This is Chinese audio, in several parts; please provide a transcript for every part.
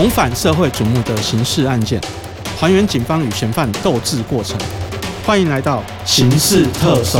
重返社会瞩目的刑事案件，还原警方与嫌犯斗智过程。欢迎来到刑事特搜。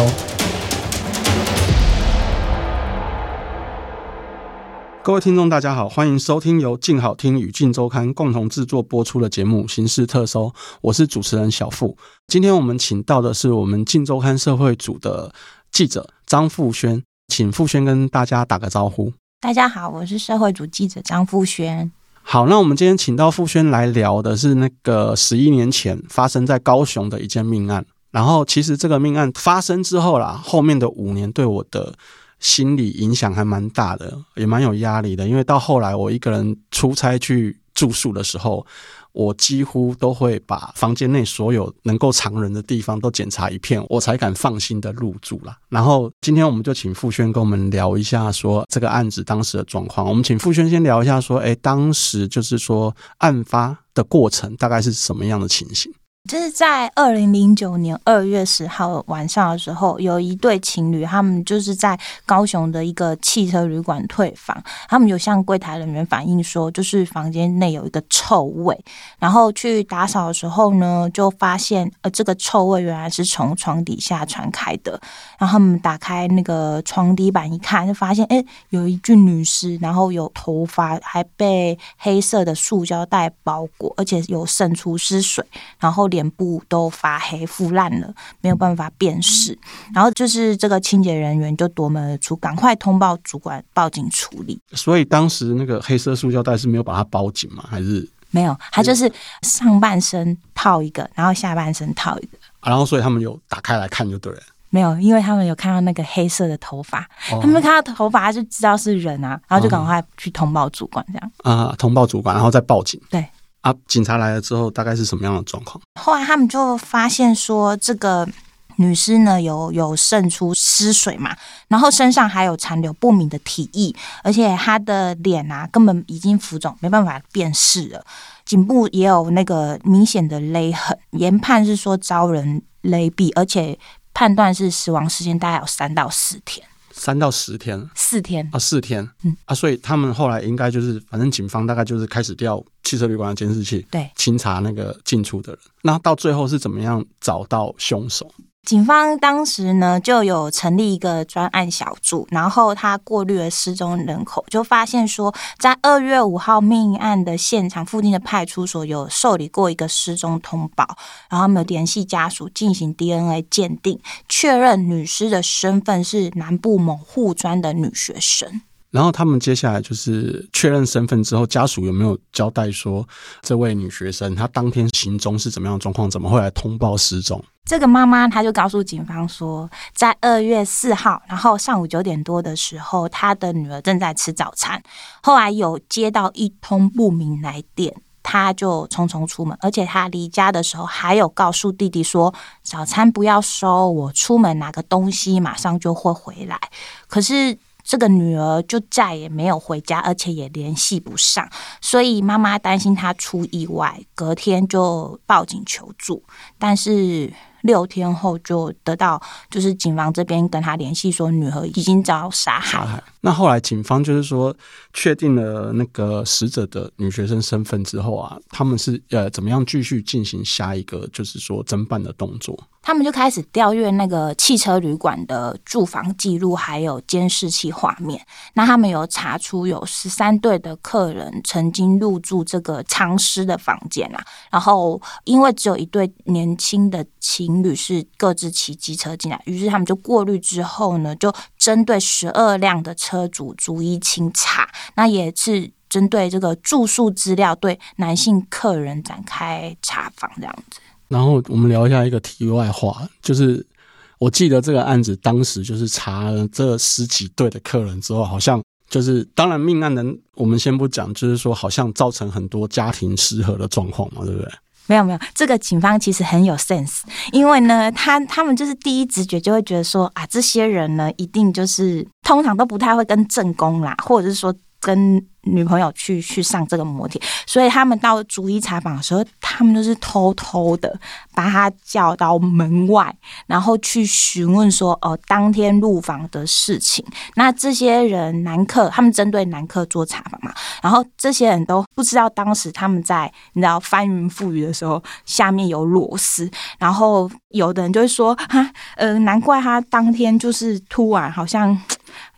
各位听众，大家好，欢迎收听由静好听与静周刊共同制作播出的节目《刑事特搜》，我是主持人小付。今天我们请到的是我们静周刊社会组的记者张富轩，请富轩跟大家打个招呼。大家好，我是社会组记者张富轩。好，那我们今天请到傅轩来聊的是那个十一年前发生在高雄的一件命案。然后，其实这个命案发生之后啦，后面的五年对我的心理影响还蛮大的，也蛮有压力的。因为到后来我一个人出差去住宿的时候。我几乎都会把房间内所有能够藏人的地方都检查一遍，我才敢放心的入住啦。然后今天我们就请傅轩跟我们聊一下，说这个案子当时的状况。我们请傅轩先聊一下，说，哎，当时就是说案发的过程大概是什么样的情形？就是在二零零九年二月十号晚上的时候，有一对情侣，他们就是在高雄的一个汽车旅馆退房，他们有向柜台人员反映说，就是房间内有一个臭味，然后去打扫的时候呢，就发现呃这个臭味原来是从床底下传开的，然后他们打开那个床底板一看，就发现哎有一具女尸，然后有头发还被黑色的塑胶袋包裹，而且有渗出湿水，然后。脸部都发黑腐烂了，没有办法辨识。然后就是这个清洁人员就夺门而出，赶快通报主管报警处理。所以当时那个黑色塑胶袋是没有把它包紧吗？还是没有？他就是上半身套一个，然后下半身套一个。然后所以他们有打开来看就对了。没有，因为他们有看到那个黑色的头发，他们看到头发就知道是人啊，然后就赶快去通报主管，这样啊，通报主管，然后再报警。对。啊！警察来了之后，大概是什么样的状况？后来他们就发现说，这个女尸呢有有渗出湿水嘛，然后身上还有残留不明的体液，而且她的脸啊根本已经浮肿，没办法辨识了。颈部也有那个明显的勒痕，研判是说遭人勒毙，而且判断是死亡时间大概有三到四天。三到十天，四天啊，四天，嗯啊，所以他们后来应该就是，反正警方大概就是开始调汽车旅馆的监视器，对，清查那个进出的人。那到最后是怎么样找到凶手？警方当时呢就有成立一个专案小组，然后他过滤了失踪人口，就发现说，在二月五号命案的现场附近的派出所有受理过一个失踪通报，然后他们联系家属进行 DNA 鉴定，确认女尸的身份是南部某护专的女学生。然后他们接下来就是确认身份之后，家属有没有交代说，这位女学生她当天行踪是怎么样的状况？怎么会来通报失踪？这个妈妈她就告诉警方说，在二月四号，然后上午九点多的时候，她的女儿正在吃早餐，后来有接到一通不明来电，她就匆匆出门，而且她离家的时候还有告诉弟弟说，早餐不要收，我出门拿个东西，马上就会回来。可是。这个女儿就再也没有回家，而且也联系不上，所以妈妈担心她出意外，隔天就报警求助，但是。六天后就得到，就是警方这边跟他联系说，女儿已经遭杀害。那后来警方就是说，确定了那个死者的女学生身份之后啊，他们是呃怎么样继续进行下一个就是说侦办的动作？他们就开始调阅那个汽车旅馆的住房记录，还有监视器画面。那他们有查出有十三对的客人曾经入住这个藏尸的房间啊。然后因为只有一对年轻的情。情侣是各自骑机车进来，于是他们就过滤之后呢，就针对十二辆的车主逐一清查。那也是针对这个住宿资料，对男性客人展开查访这样子。然后我们聊一下一个题外话，就是我记得这个案子当时就是查了这十几对的客人之后，好像就是当然命案的我们先不讲，就是说好像造成很多家庭失和的状况嘛，对不对？没有没有，这个警方其实很有 sense，因为呢，他他们就是第一直觉就会觉得说啊，这些人呢，一定就是通常都不太会跟正宫啦，或者是说跟女朋友去去上这个摩铁，所以他们到逐一查访的时候，他们都是偷偷的把他叫到门外，然后去询问说，哦，当天入房的事情。那这些人男客，他们针对男客做查访嘛，然后这些人都不知道当时他们在你知道翻云覆雨的时候，下面有螺丝，然后有的人就会说，哈，呃，难怪他当天就是突然好像。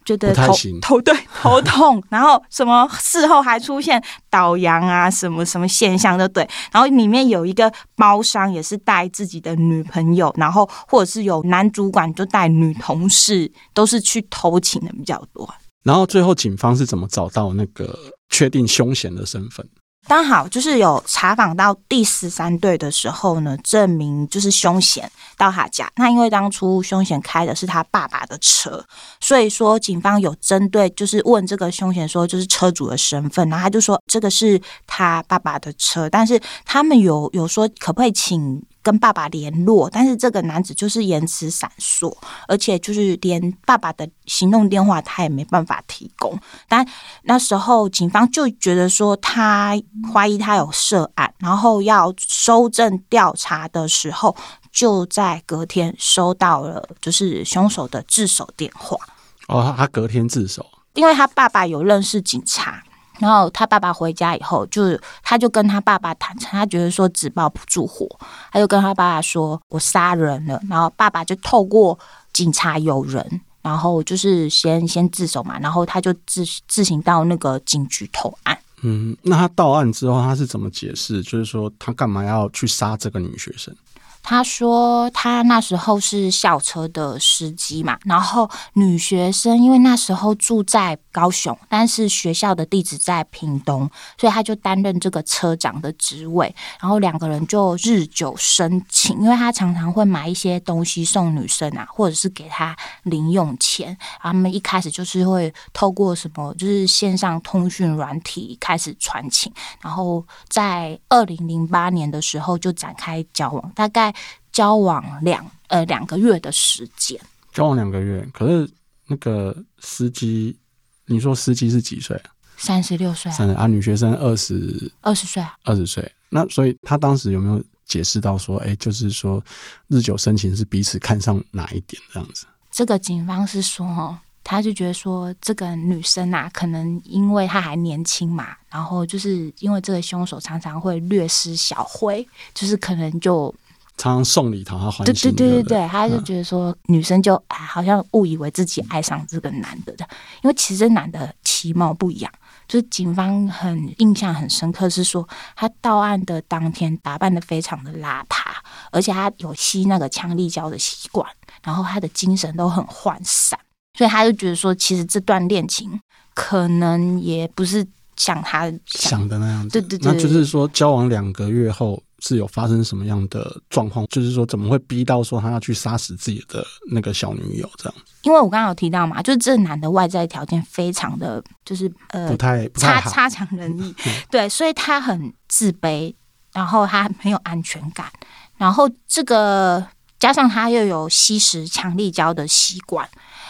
觉得头头对 头痛，然后什么事后还出现倒阳啊，什么什么现象都对，然后里面有一个包商也是带自己的女朋友，然后或者是有男主管就带女同事，都是去偷情的比较多。然后最后警方是怎么找到那个确定凶嫌的身份？刚好就是有查访到第十三队的时候呢，证明就是凶险到他家。那因为当初凶险开的是他爸爸的车，所以说警方有针对就是问这个凶险说就是车主的身份，然后他就说这个是他爸爸的车，但是他们有有说可不可以请。跟爸爸联络，但是这个男子就是言辞闪烁，而且就是连爸爸的行动电话他也没办法提供。但那时候警方就觉得说他怀疑他有涉案，然后要收证调查的时候，就在隔天收到了就是凶手的自首电话。哦，他隔天自首，因为他爸爸有认识警察。然后他爸爸回家以后，就他就跟他爸爸坦诚，他觉得说纸包不住火，他就跟他爸爸说：“我杀人了。”然后爸爸就透过警察有人，然后就是先先自首嘛，然后他就自自行到那个警局投案。嗯，那他到案之后，他是怎么解释？就是说他干嘛要去杀这个女学生？他说他那时候是校车的司机嘛，然后女学生因为那时候住在高雄，但是学校的地址在屏东，所以他就担任这个车长的职位，然后两个人就日久生情，因为他常常会买一些东西送女生啊，或者是给他零用钱，他们一开始就是会透过什么就是线上通讯软体开始传情，然后在二零零八年的时候就展开交往，大概。交往两呃两个月的时间，交往两个月，可是那个司机，你说司机是几岁啊？三十六岁。三十啊，女学生二十二十岁，二十岁。那所以他当时有没有解释到说，哎，就是说日久生情是彼此看上哪一点这样子？这个警方是说，哦，他就觉得说这个女生啊，可能因为她还年轻嘛，然后就是因为这个凶手常常会略施小惠，就是可能就。常常送礼讨他欢心，对对对对？对，他就觉得说女生就哎，好像误以为自己爱上这个男的的，因为其实男的其貌不扬，就是警方很印象很深刻是说他到案的当天打扮的非常的邋遢，而且他有吸那个强力胶的习惯，然后他的精神都很涣散，所以他就觉得说其实这段恋情可能也不是像他想的那样子，对对对，那就是说交往两个月后。是有发生什么样的状况？就是说，怎么会逼到说他要去杀死自己的那个小女友这样？因为我刚刚有提到嘛，就是这男的外在条件非常的，就是呃，不太差差强人意，对，所以他很自卑，然后他没有安全感，然后这个加上他又有吸食强力胶的习惯，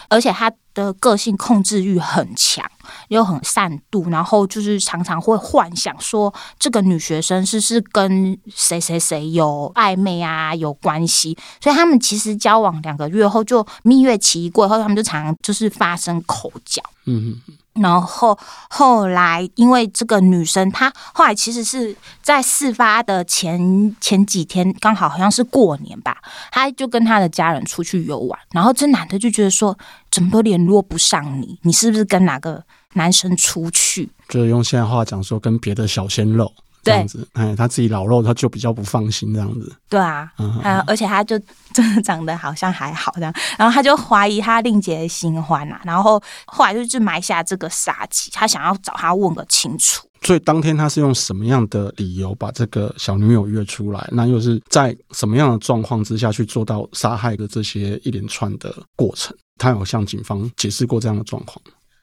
而且他的个性控制欲很强。又很善妒，然后就是常常会幻想说这个女学生是是跟谁谁谁有暧昧啊，有关系，所以他们其实交往两个月后就蜜月期过后，他们就常常就是发生口角。嗯嗯。然后后来因为这个女生，她后来其实是在事发的前前几天，刚好好像是过年吧，她就跟她的家人出去游玩，然后这男的就觉得说。怎么都联络不上你？你是不是跟哪个男生出去？就是用现在话讲说，跟别的小鲜肉这样子。哎，他自己老肉，他就比较不放心这样子。对啊，啊，而且他就真的长得好像还好这样，然后他就怀疑他另结新欢啊，然后后来就就埋下这个杀机，他想要找他问个清楚。所以当天他是用什么样的理由把这个小女友约出来？那又是在什么样的状况之下去做到杀害的这些一连串的过程？他有向警方解释过这样的状况。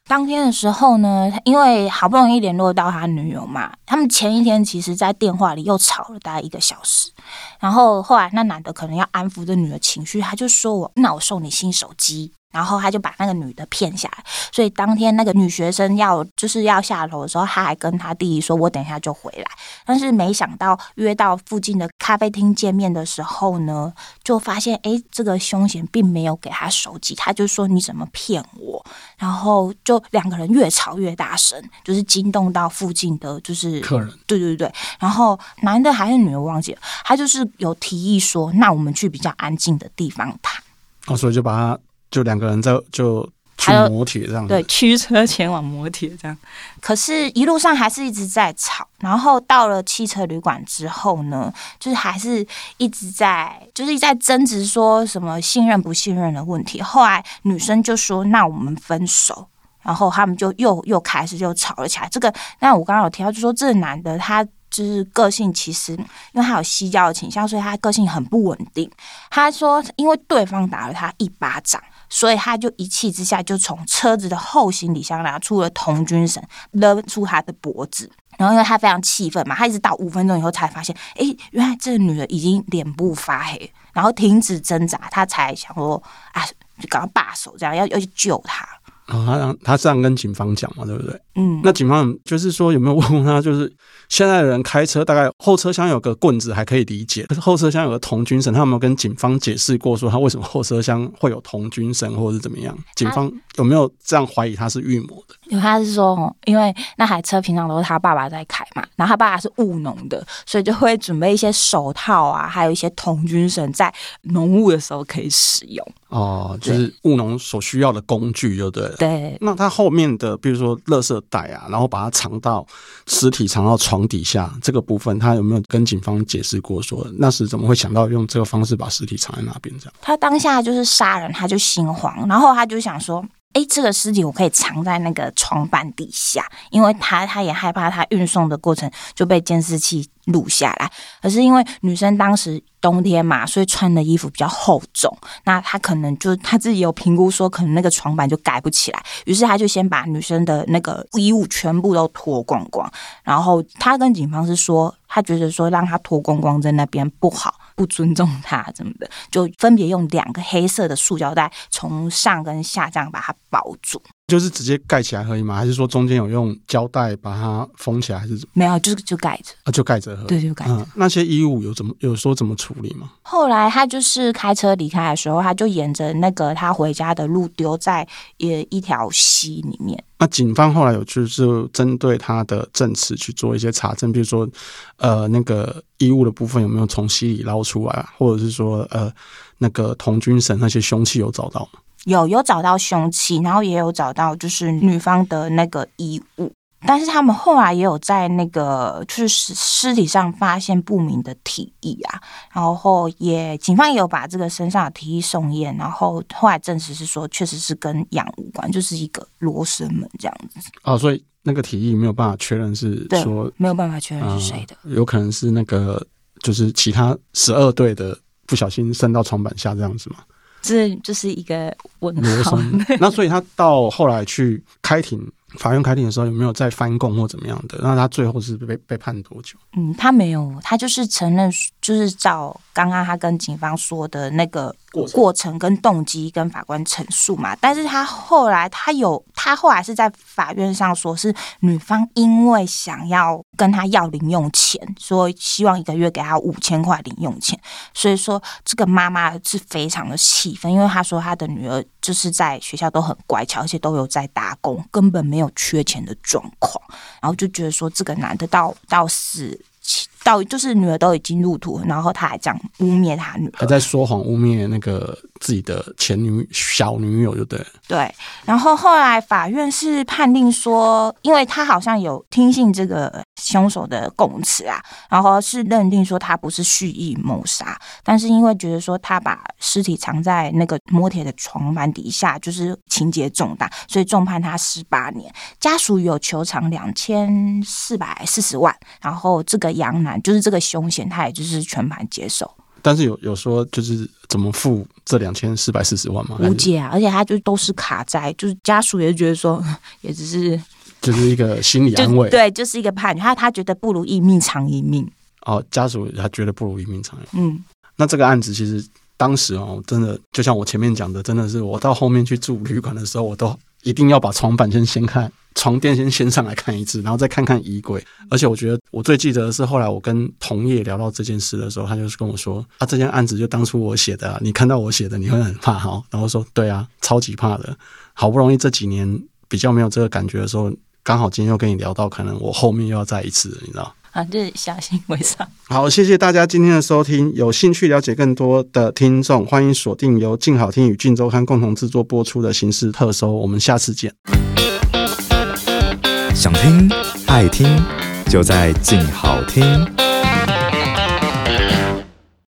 当天的时候呢，因为好不容易联络到他女友嘛，他们前一天其实在电话里又吵了大概一个小时。然后后来那男的可能要安抚这女的情绪，他就说我那我送你新手机。然后他就把那个女的骗下来，所以当天那个女学生要就是要下楼的时候，他还跟他弟弟说：“我等一下就回来。”但是没想到约到附近的咖啡厅见面的时候呢，就发现哎，这个凶嫌并没有给他手机，他就说：“你怎么骗我？”然后就两个人越吵越大声，就是惊动到附近的就是客人。对对对，然后男的还是女的忘记了，他就是有提议说：“那我们去比较安静的地方谈。”哦，所以就把他。就两个人在就去磨铁这样，对，驱车前往磨铁这样。可是，一路上还是一直在吵。然后到了汽车旅馆之后呢，就是还是一直在，就是一在争执，说什么信任不信任的问题。后来女生就说：“那我们分手。”然后他们就又又开始就吵了起来。这个，那我刚刚有提到，就说这个男的他就是个性，其实因为他有吸药的倾向，所以他个性很不稳定。他说，因为对方打了他一巴掌。所以他就一气之下，就从车子的后行李箱拿出了童军绳勒住他的脖子。然后因为他非常气愤嘛，他一直到五分钟以后才发现，哎，原来这个女的已经脸部发黑，然后停止挣扎，他才想说，啊，就赶快罢手，这样要要去救她他。哦，他他这样跟警方讲嘛，对不对？嗯，那警方就是说有没有问过他？就是 现在的人开车，大概后车厢有个棍子还可以理解，可是后车厢有个童军绳，他有没有跟警方解释过说他为什么后车厢会有童军绳，或者是怎么样？警方有没有这样怀疑他是预谋的？有，他是说，因为那台车平常都是他爸爸在开嘛，然后他爸爸是务农的，所以就会准备一些手套啊，还有一些童军绳，在农务的时候可以使用。哦，就是务农所需要的工具，就对了。对。那他后面的，比如说垃圾袋啊，然后把它藏到尸体藏到床底下这个部分，他有没有跟警方解释过，说那时怎么会想到用这个方式把尸体藏在那边？这样。他当下就是杀人，他就心慌，然后他就想说。哎，这个尸体我可以藏在那个床板底下，因为他他也害怕他运送的过程就被监视器录下来。可是因为女生当时冬天嘛，所以穿的衣服比较厚重，那他可能就他自己有评估说，可能那个床板就盖不起来。于是他就先把女生的那个衣物全部都脱光光，然后他跟警方是说，他觉得说让他脱光光在那边不好。不尊重他怎么的，就分别用两个黑色的塑胶袋从上跟下这样把它包住，就是直接盖起来可以吗？还是说中间有用胶带把它封起来，还是怎么？没有，就是就盖着啊，就盖着。对，就盖着。那些衣物有怎么有说怎么处理吗？后来他就是开车离开的时候，他就沿着那个他回家的路丢在一一条溪里面。那警方后来有就是针对他的证词去做一些查证，比如说，呃，那个衣物的部分有没有从溪里捞出来，或者是说，呃，那个童军绳那些凶器有找到吗？有，有找到凶器，然后也有找到就是女方的那个衣物。但是他们后来也有在那个就是尸体上发现不明的体液啊，然后也警方也有把这个身上的体液送验，然后后来证实是说确实是跟氧无关，就是一个罗生门这样子。哦，所以那个体液没有办法确认是说没有办法确认是谁的，有可能是那个就是其他十二队的不小心伸到床板下这样子吗？这就是一个问号。那所以他到后来去开庭。法院开庭的时候有没有再翻供或怎么样的？那他最后是被被判多久？嗯，他没有，他就是承认，就是照刚刚他跟警方说的那个过程跟动机跟法官陈述嘛。但是他后来他有，他后来是在法院上说是女方因为想要跟他要零用钱，说希望一个月给他五千块零用钱，所以说这个妈妈是非常的气愤，因为他说他的女儿就是在学校都很乖巧，而且都有在打工，根本没有缺钱的状况，然后就觉得说这个男的到到死。就是女儿都已经入土，然后他还这样污蔑他女儿，他在说谎污蔑那个自己的前女小女友，就对。对，然后后来法院是判定说，因为他好像有听信这个凶手的供词啊，然后是认定说他不是蓄意谋杀，但是因为觉得说他把尸体藏在那个摩铁的床板底下，就是情节重大，所以重判他十八年。家属有求偿两千四百四十万，然后这个杨男。就是这个凶险，他也就是全盘接受。但是有有说，就是怎么付这两千四百四十万吗？无解啊！而且他就都是卡债，就是家属也是觉得说，也只是就是一个心理安慰。对，就是一个判决。他他觉得不如一命偿一命。哦，家属他觉得不如一命偿一命。嗯，那这个案子其实当时哦，真的就像我前面讲的，真的是我到后面去住旅馆的时候，我都一定要把床板先掀开，床垫先掀上来看一次，然后再看看衣柜。而且我觉得我最记得的是，后来我跟同业聊到这件事的时候，他就是跟我说：“啊，这件案子就当初我写的，你看到我写的，你会很怕哈。”然后说：“对啊，超级怕的。好不容易这几年比较没有这个感觉的时候，刚好今天又跟你聊到，可能我后面又要再一次，你知道。”啊，就是小心为上。好，谢谢大家今天的收听。有兴趣了解更多的听众，欢迎锁定由静好听与静周刊共同制作播出的形式特搜。我们下次见。想听爱听，就在静好听。